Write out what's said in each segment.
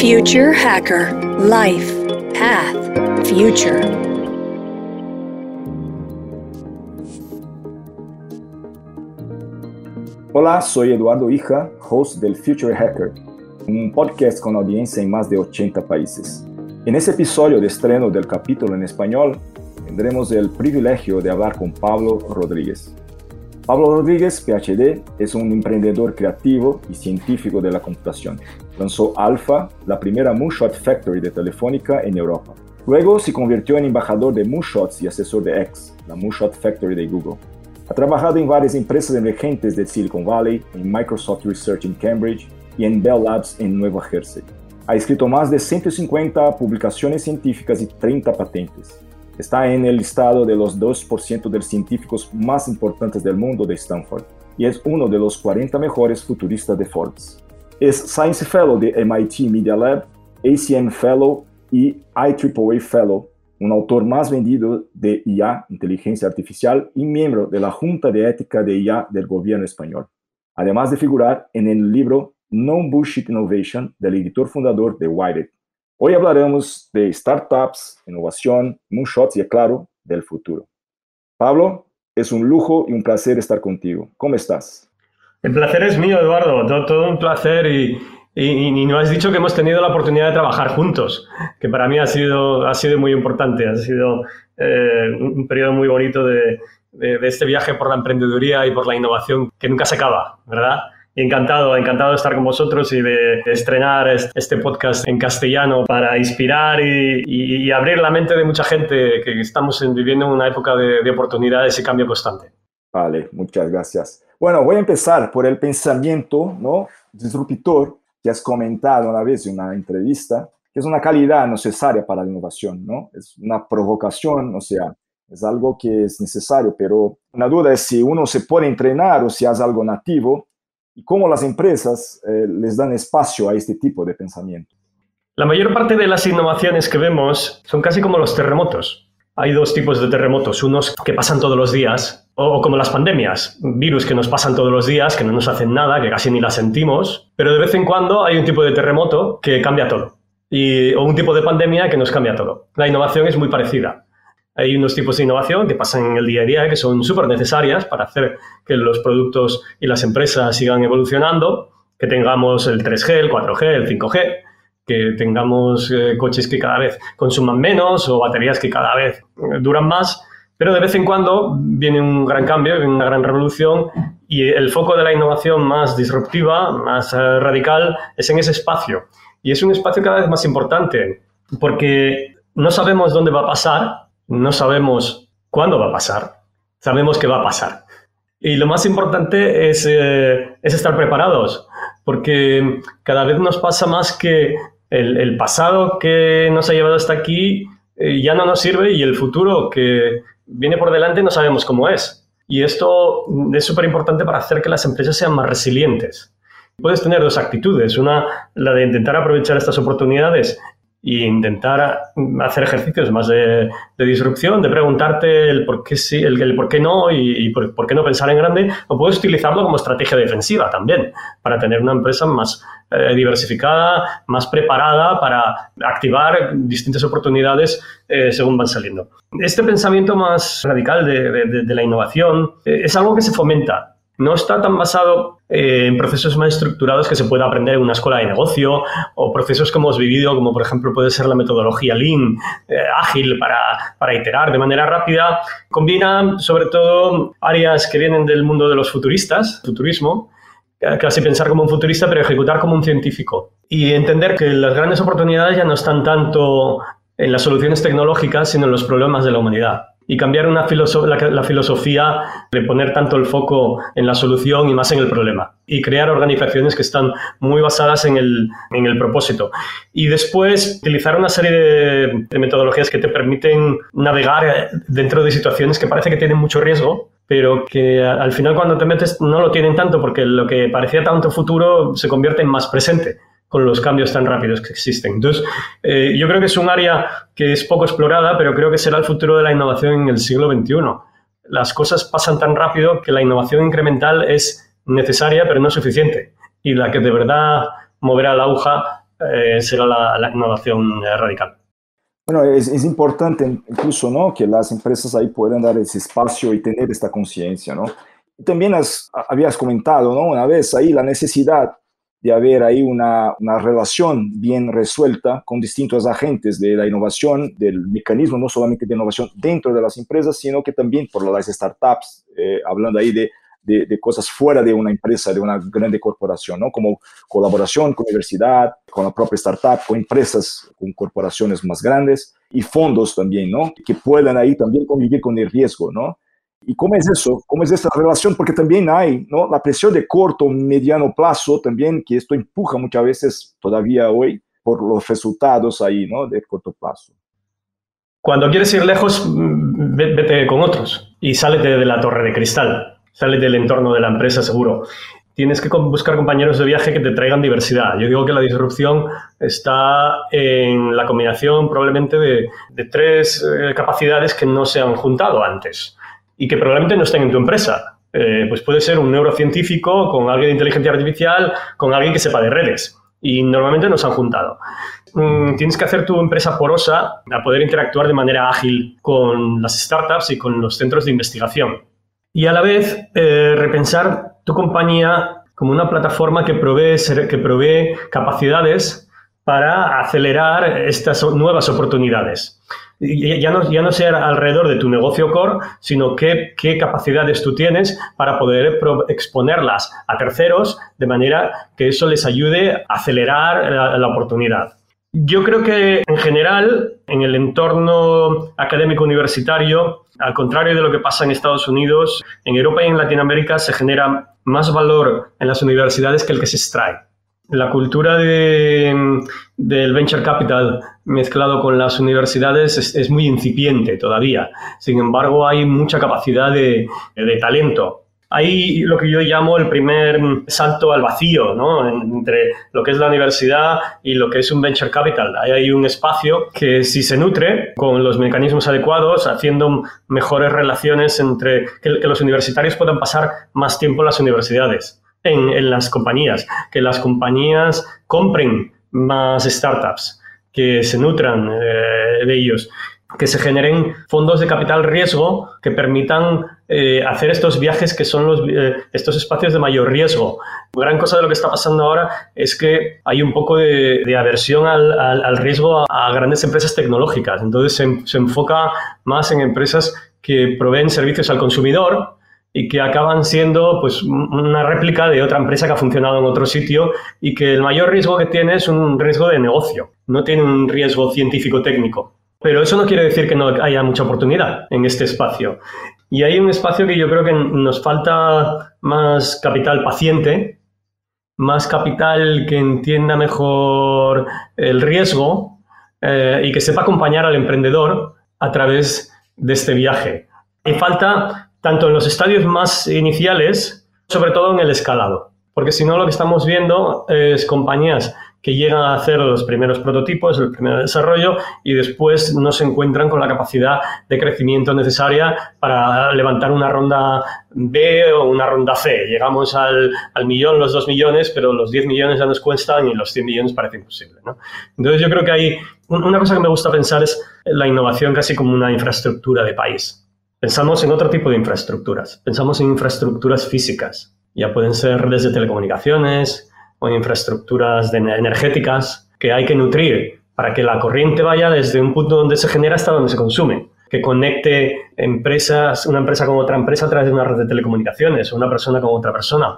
Future Hacker Life Path Future. Hola, soy Eduardo Hija, host del Future Hacker, un podcast con audiencia en más de 80 países. En este episodio de estreno del capítulo en español, tendremos el privilegio de hablar con Pablo Rodríguez. Pablo Rodríguez, PhD, es un emprendedor creativo y científico de la computación. Lanzó Alpha, la primera Moonshot Factory de Telefónica en Europa. Luego se convirtió en embajador de Moonshots y asesor de X, la Moonshot Factory de Google. Ha trabajado en varias empresas emergentes de Silicon Valley, en Microsoft Research en Cambridge y en Bell Labs en Nueva Jersey. Ha escrito más de 150 publicaciones científicas y 30 patentes. Está en el listado de los 2% de los científicos más importantes del mundo de Stanford y es uno de los 40 mejores futuristas de Forbes. Es Science Fellow de MIT Media Lab, ACM Fellow y IEEE Fellow, un autor más vendido de IA, inteligencia artificial, y miembro de la Junta de Ética de IA del gobierno español, además de figurar en el libro No Bullshit Innovation del editor fundador de Wired. Hoy hablaremos de startups, innovación, moonshots y, claro, del futuro. Pablo, es un lujo y un placer estar contigo. ¿Cómo estás? El placer es mío, Eduardo. Todo, un placer y, y, nos has dicho que hemos tenido la oportunidad de trabajar juntos, que para mí ha sido, ha sido muy importante. Ha sido eh, un periodo muy bonito de, de este viaje por la emprendeduría y por la innovación que nunca se acaba, ¿verdad? Encantado, encantado de estar con vosotros y de, estrenar este podcast en castellano para inspirar y, abrir la mente de mucha gente que estamos viviendo en una época de, oportunidades y cambio constante. Vale, muchas gracias. Bueno, voy a empezar por el pensamiento ¿no? disruptor que has comentado una vez en una entrevista, que es una calidad necesaria para la innovación, ¿no? Es una provocación, o sea, es algo que es necesario, pero una duda es si uno se puede entrenar o si hace algo nativo y cómo las empresas eh, les dan espacio a este tipo de pensamiento. La mayor parte de las innovaciones que vemos son casi como los terremotos. Hay dos tipos de terremotos, unos que pasan todos los días, o, como las pandemias, virus que nos pasan todos los días, que no nos hacen nada, que casi ni las sentimos, pero de vez en cuando hay un tipo de terremoto que cambia todo, y, o un tipo de pandemia que nos cambia todo. La innovación es muy parecida. Hay unos tipos de innovación que pasan en el día a día que son súper necesarias para hacer que los productos y las empresas sigan evolucionando, que tengamos el 3G, el 4G, el 5G, que tengamos eh, coches que cada vez consuman menos o baterías que cada vez eh, duran más, pero de vez en cuando viene un gran cambio, una gran revolución y el foco de la innovación más disruptiva, más eh, radical, es en ese espacio. Y es un espacio cada vez más importante porque no sabemos dónde va a pasar, no sabemos cuándo va a pasar, sabemos que va a pasar. Y lo más importante es, eh, estar preparados, porque cada vez nos pasa más que el, pasado que nos ha llevado hasta aquí eh, ya no nos sirve y el futuro que viene por delante no sabemos cómo es. Y esto es súper importante para hacer que las empresas sean más resilientes. Puedes tener dos actitudes. Una, la de intentar aprovechar estas oportunidades y intentar hacer ejercicios más de, disrupción, de preguntarte el por qué sí, el, por qué no y, por, qué no pensar en grande, o puedes utilizarlo como estrategia defensiva también, para tener una empresa más eh, diversificada, más preparada para activar distintas oportunidades eh, según van saliendo. Este pensamiento más radical de, la innovación eh, es algo que se fomenta no está tan basado eh, en procesos más estructurados que se pueda aprender en una escuela de negocio o procesos que hemos vivido, como por ejemplo puede ser la metodología Lean, eh, ágil para, para, iterar de manera rápida. Combina sobre todo áreas que vienen del mundo de los futuristas, futurismo, casi pensar como un futurista, pero ejecutar como un científico. Y entender que las grandes oportunidades ya no están tanto en las soluciones tecnológicas, sino en los problemas de la humanidad y cambiar una la, filosofía de poner tanto el foco en la solución y más en el problema y crear organizaciones que están muy basadas en el, en el propósito. Y después utilizar una serie de, de metodologías que te permiten navegar dentro de situaciones que parece que tienen mucho riesgo, pero que al final cuando te metes no lo tienen tanto porque lo que parecía tanto futuro se convierte en más presente con los cambios tan rápidos que existen. Entonces, eh, yo creo que es un área que es poco explorada, pero creo que será el futuro de la innovación en el siglo XXI. Las cosas pasan tan rápido que la innovación incremental es necesaria, pero no suficiente. Y la que de verdad moverá la aguja eh, será la, innovación radical. Bueno, es, es, importante incluso ¿no? que las empresas ahí puedan dar ese espacio y tener esta conciencia. ¿no? También has, habías comentado ¿no? una vez ahí la necesidad de haber ahí una, una, relación bien resuelta con distintos agentes de la innovación, del mecanismo no solamente de innovación dentro de las empresas, sino que también por las startups, eh, hablando ahí de, de, de, cosas fuera de una empresa, de una grande corporación, ¿no? como colaboración con universidad, con la propia startup, con empresas, con corporaciones más grandes y fondos también, ¿no? que puedan ahí también convivir con el riesgo, ¿no? ¿Y cómo es eso? ¿Cómo es esta relación? Porque también hay ¿no? la presión de corto, mediano plazo, también que esto empuja muchas veces todavía hoy por los resultados ahí ¿no? de corto plazo. Cuando quieres ir lejos, mm, vete con otros y sálete de la torre de cristal, sálete del entorno de la empresa seguro. Tienes que buscar compañeros de viaje que te traigan diversidad. Yo digo que la disrupción está en la combinación probablemente de, de tres eh, capacidades que no se han juntado antes y que probablemente no estén en tu empresa. Eh, pues puede ser un neurocientífico con alguien de inteligencia artificial, con alguien que sepa de redes. Y normalmente no se han juntado. Mm, tienes que hacer tu empresa porosa a poder interactuar de manera ágil con las startups y con los centros de investigación. Y a la vez eh, repensar tu compañía como una plataforma que provee, que provee capacidades para acelerar estas nuevas oportunidades ya no, ya no ser alrededor de tu negocio core, sino qué, qué capacidades tú tienes para poder exponerlas a terceros de manera que eso les ayude a acelerar la, la oportunidad. Yo creo que en general, en el entorno académico universitario, al contrario de lo que pasa en Estados Unidos, en Europa y en Latinoamérica se genera más valor en las universidades que el que se extrae la cultura de, del venture capital mezclado con las universidades es, muy incipiente todavía. Sin embargo, hay mucha capacidad de, talento. Hay lo que yo llamo el primer salto al vacío, ¿no? Entre lo que es la universidad y lo que es un venture capital. Ahí hay un espacio que si se nutre con los mecanismos adecuados, haciendo mejores relaciones entre que los universitarios puedan pasar más tiempo en las universidades en, las compañías, que las compañías compren más startups, que se nutran eh, de ellos, que se generen fondos de capital riesgo que permitan eh, hacer estos viajes que son los, eh, estos espacios de mayor riesgo. Gran cosa de lo que está pasando ahora es que hay un poco de, aversión al, riesgo a, grandes empresas tecnológicas. Entonces se, se enfoca más en empresas que proveen servicios al consumidor y que acaban siendo pues una réplica de otra empresa que ha funcionado en otro sitio y que el mayor riesgo que tiene es un riesgo de negocio, no tiene un riesgo científico-técnico. Pero eso no quiere decir que no haya mucha oportunidad en este espacio. Y hay un espacio que yo creo que nos falta más capital paciente, más capital que entienda mejor el riesgo eh, y que sepa acompañar al emprendedor a través de este viaje. Y falta tanto en los estadios más iniciales, sobre todo en el escalado. Porque si no, lo que estamos viendo es compañías que llegan a hacer los primeros prototipos, el primer desarrollo, y después no se encuentran con la capacidad de crecimiento necesaria para levantar una ronda B o una ronda C. Llegamos al, millón, los dos millones, pero los 10 millones ya nos cuestan y los 100 millones parece imposible. Entonces yo creo que hay una cosa que me gusta pensar es la innovación casi como una infraestructura de país. Pensamos en otro tipo de infraestructuras. Pensamos en infraestructuras físicas. Ya pueden ser redes de telecomunicaciones o infraestructuras energéticas que hay que nutrir para que la corriente vaya desde un punto donde se genera hasta donde se consume. Que conecte empresas, una empresa con otra empresa a través de una red de telecomunicaciones o una persona con otra persona.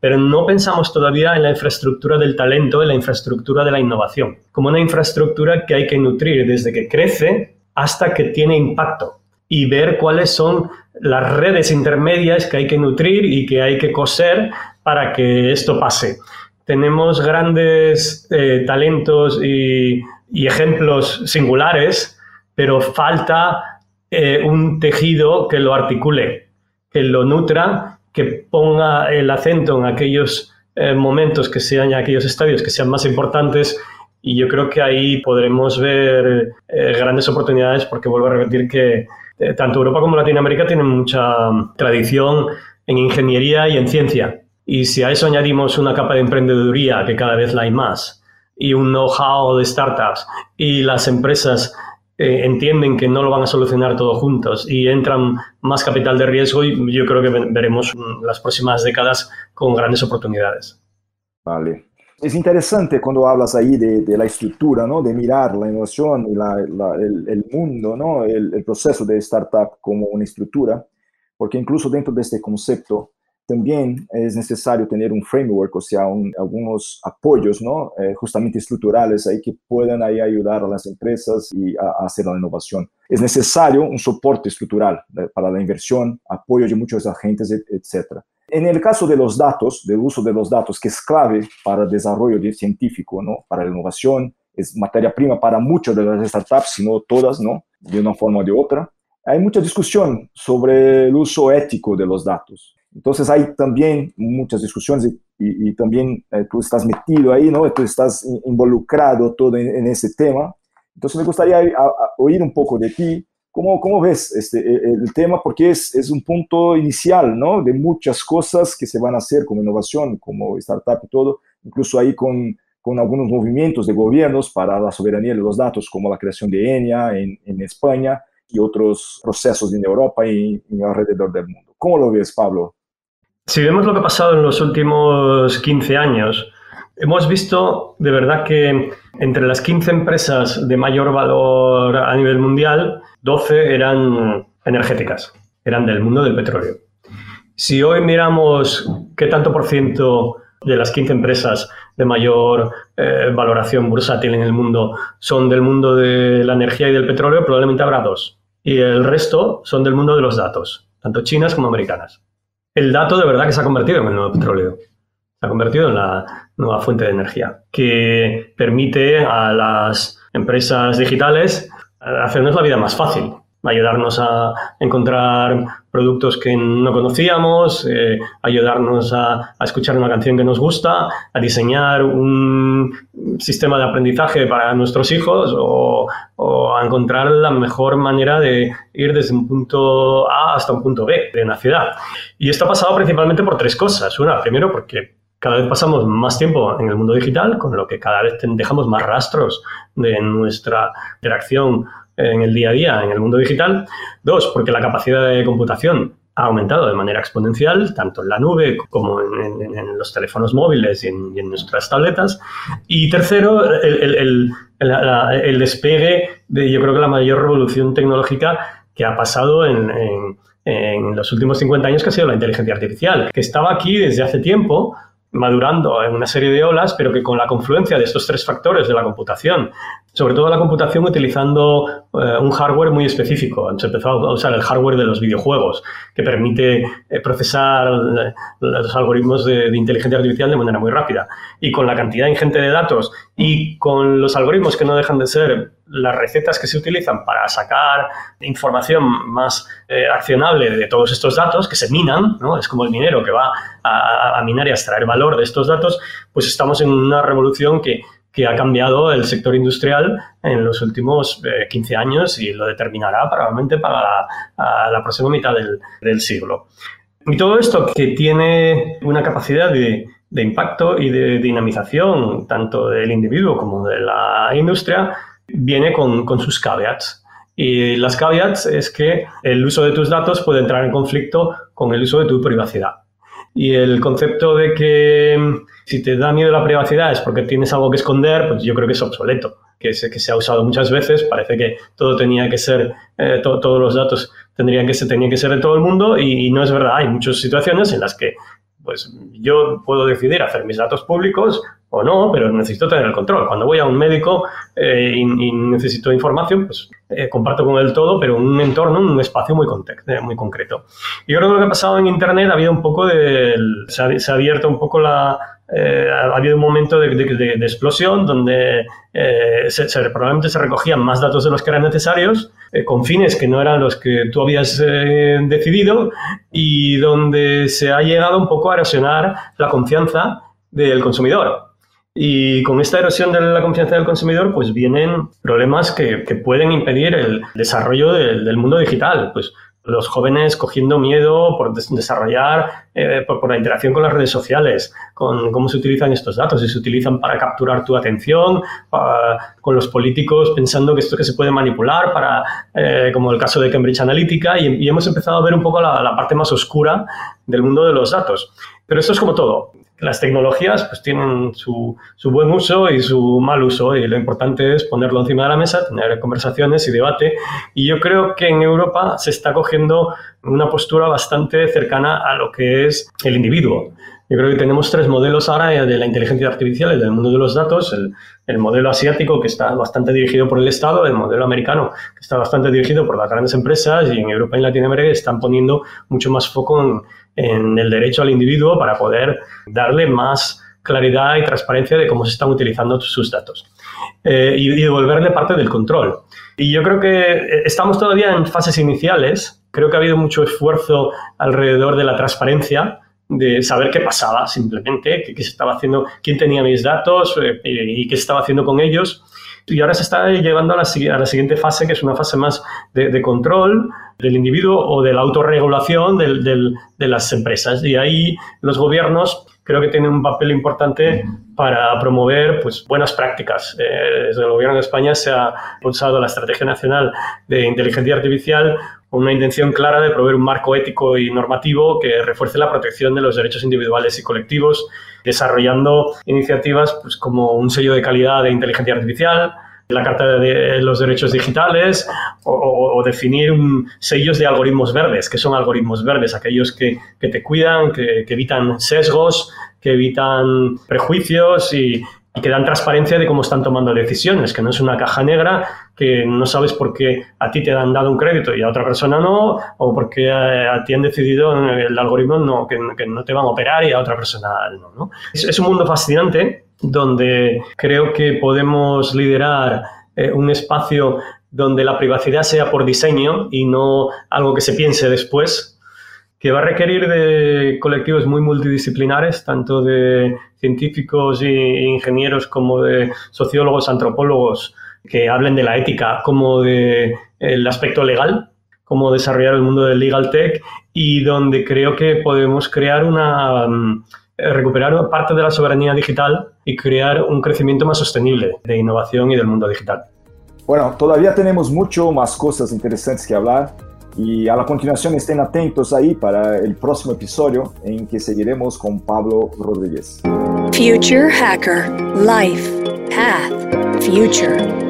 Pero no pensamos todavía en la infraestructura del talento, en la infraestructura de la innovación, como una infraestructura que hay que nutrir desde que crece hasta que tiene impacto y ver cuáles son las redes intermedias que hay que nutrir y que hay que coser para que esto pase. Tenemos grandes eh, talentos y, ejemplos singulares, pero falta eh, un tejido que lo articule, que lo nutra, que ponga el acento en aquellos eh, momentos que sean, aquellos estadios que sean más importantes y yo creo que ahí podremos ver grandes oportunidades porque vuelvo a repetir que tanto Europa como Latinoamérica tienen mucha mm, tradición en ingeniería y en ciencia. Y si a eso añadimos una capa de emprendeduría, que cada vez la hay más, y un know-how de startups y las empresas eh, entienden que no lo van a solucionar todo juntos y entran más capital de riesgo y yo creo que veremos las próximas décadas con grandes oportunidades. Vale. Es interesante cuando hablas ahí de, la estructura, ¿no? de mirar la innovación y el, mundo, ¿no? el, el proceso de startup como una estructura, porque incluso dentro de este concepto también es necesario tener un framework, o sea, algunos apoyos, ¿no? Eh, justamente estructurales ahí que puedan ahí ayudar a las empresas y a, hacer la innovación. Es necesario un soporte estructural eh, para la inversión, apoyo de muchos agentes, etc. En el caso de los datos, del uso de los datos, que es clave para el desarrollo científico, ¿no? Para la innovación, es materia prima para muchas de las startups, si no todas, ¿no? De una forma o de otra. Hay mucha discusión sobre el uso ético de los datos. Entonces hay también muchas discusiones y, también eh, tú estás metido ahí, ¿no? Tú estás involucrado todo en, ese tema. Entonces me gustaría oír un poco de ti. ¿Cómo, cómo ves este, e, el, tema? Porque es, es, un punto inicial, ¿no? De muchas cosas que se van a hacer como innovación, como startup y todo, incluso ahí con, con algunos movimientos de gobiernos para la soberanía de los datos, como la creación de ENIA en, en España y otros procesos en Europa y, y alrededor del mundo. ¿Cómo lo ves, Pablo? Si vemos lo que ha pasado en los últimos 15 años, hemos visto de verdad que entre las 15 empresas de mayor valor a nivel mundial, 12 eran energéticas, eran del mundo del petróleo. Si hoy miramos qué tanto por ciento de las 15 empresas de mayor eh, valoración bursátil en el mundo son del mundo de la energía y del petróleo, probablemente habrá dos. Y el resto son del mundo de los datos, tanto chinas como americanas el dato de verdad que se ha convertido en el nuevo petróleo. Se ha convertido en la nueva fuente de energía que permite a las empresas digitales hacernos la vida más fácil ayudarnos a encontrar productos que no conocíamos, eh, ayudarnos a, escuchar una canción que nos gusta, a diseñar un sistema de aprendizaje para nuestros hijos o, a encontrar la mejor manera de ir desde un punto A hasta un punto B de una ciudad. Y esto ha pasado principalmente por tres cosas. Una, primero porque cada vez pasamos más tiempo en el mundo digital, con lo que cada vez dejamos más rastros de nuestra interacción en el día a día en el mundo digital. Dos, porque la capacidad de computación ha aumentado de manera exponencial, tanto en la nube como en, los teléfonos móviles y en, nuestras tabletas. Y tercero, el, despegue de, yo creo que la mayor revolución tecnológica que ha pasado en los últimos 50 años, que ha sido la inteligencia artificial, que estaba aquí desde hace tiempo, madurando en una serie de olas, pero que con la confluencia de estos tres factores de la computación, sobre todo la computación utilizando eh, un hardware muy específico. Se empezó a usar el hardware de los videojuegos, que permite eh, procesar los algoritmos de, de, inteligencia artificial de manera muy rápida. Y con la cantidad ingente de datos y con los algoritmos que no dejan de ser las recetas que se utilizan para sacar información más accionable de todos estos datos, que se minan, ¿no? es como el minero que va a, minar y a extraer valor de estos datos, pues estamos en una revolución que que ha cambiado el sector industrial en los últimos 15 eh, años y lo determinará probablemente para la, próxima mitad del, siglo. Y todo esto que tiene una capacidad de, impacto y de dinamización tanto del individuo como de la industria viene con, con sus caveats. Y las caveats es que el uso de tus datos puede entrar en conflicto con el uso de tu privacidad. Y el concepto de que mm, si te da miedo la privacidad es porque tienes algo que esconder, pues yo creo que es obsoleto, que, que se ha usado muchas veces. Parece que todo tenía que ser, eh, todos los datos tendrían que ser, tenían que ser de todo el mundo y, no es verdad. Hay muchas situaciones en las que pues yo puedo decidir hacer mis datos públicos o no, pero necesito tener el control. Cuando voy a un médico eh, y, necesito información, pues eh, comparto con él todo, pero un entorno, en un espacio muy, eh, muy concreto. Yo creo que lo que ha pasado en Internet ha habido un poco de... Se ha, abierto un poco la... ha habido un momento de, de, explosión donde se, probablemente se recogían más datos de los que eran necesarios, con fines que no eran los que tú habías decidido y donde se ha llegado un poco a erosionar la confianza del consumidor. Y con esta erosión de la confianza del consumidor, pues vienen problemas que, pueden impedir el desarrollo del, mundo digital. Pues los jóvenes cogiendo miedo por desarrollar, eh, por, la interacción con las redes sociales, con cómo se utilizan estos datos, si se utilizan para capturar tu atención, con los políticos pensando que esto que se puede manipular, para, eh, como el caso de Cambridge Analytica, y, hemos empezado a ver un poco la parte más oscura del mundo de los datos. Pero esto es como todo las tecnologías pues tienen su, su, buen uso y su mal uso y lo importante es ponerlo encima de la mesa, tener conversaciones y debate y yo creo que en Europa se está cogiendo una postura bastante cercana a lo que es el individuo. Yo creo que tenemos tres modelos ahora de la inteligencia artificial y del mundo de los datos. El, el, modelo asiático, que está bastante dirigido por el Estado, el modelo americano, que está bastante dirigido por las grandes empresas, y en Europa y Latinoamérica están poniendo mucho más foco en, en el derecho al individuo para poder darle más claridad y transparencia de cómo se están utilizando sus datos eh, y, devolverle parte del control. Y yo creo que eh, estamos todavía en fases iniciales. Creo que ha habido mucho esfuerzo alrededor de la transparencia, de saber qué pasaba simplemente, qué, se estaba haciendo, quién tenía mis datos eh, y qué se estaba haciendo con ellos. Y ahora se está llevando a la, siguiente fase, que es una fase más de, control del individuo o de la autorregulación de las empresas. Y ahí los gobiernos creo que tienen un papel importante para promover pues, buenas prácticas. Eh, desde el gobierno de España se ha impulsado la Estrategia Nacional de Inteligencia Artificial con una intención clara de proveer un marco ético y normativo que refuerce la protección de los derechos individuales y colectivos desarrollando iniciativas pues, como un sello de calidad de inteligencia artificial, la Carta de los Derechos Digitales o, definir sellos de algoritmos verdes. que son algoritmos verdes? Aquellos que, te cuidan, que, evitan sesgos, que evitan prejuicios y, y que dan transparencia de cómo están tomando decisiones, que no es una caja negra que no sabes por qué a ti te han dado un crédito y a otra persona no, o porque a, ti han decidido en el algoritmo no, que, no te van a operar y a otra persona no. Es, un mundo fascinante donde creo que podemos liderar eh, un espacio donde la privacidad sea por diseño y no algo que se piense después, que va a requerir de colectivos muy multidisciplinares, tanto de científicos e ingenieros como de sociólogos, antropólogos, que hablen de la ética como del el aspecto legal, cómo desarrollar el mundo del legal tech y donde creo que podemos crear una mm, recuperar parte de la soberanía digital y crear un crecimiento más sostenible de innovación y del mundo digital. Bueno, todavía tenemos mucho más cosas interesantes que hablar y a la continuación estén atentos ahí para el próximo episodio en que seguiremos con Pablo Rodríguez. Future Hacker Life Path Future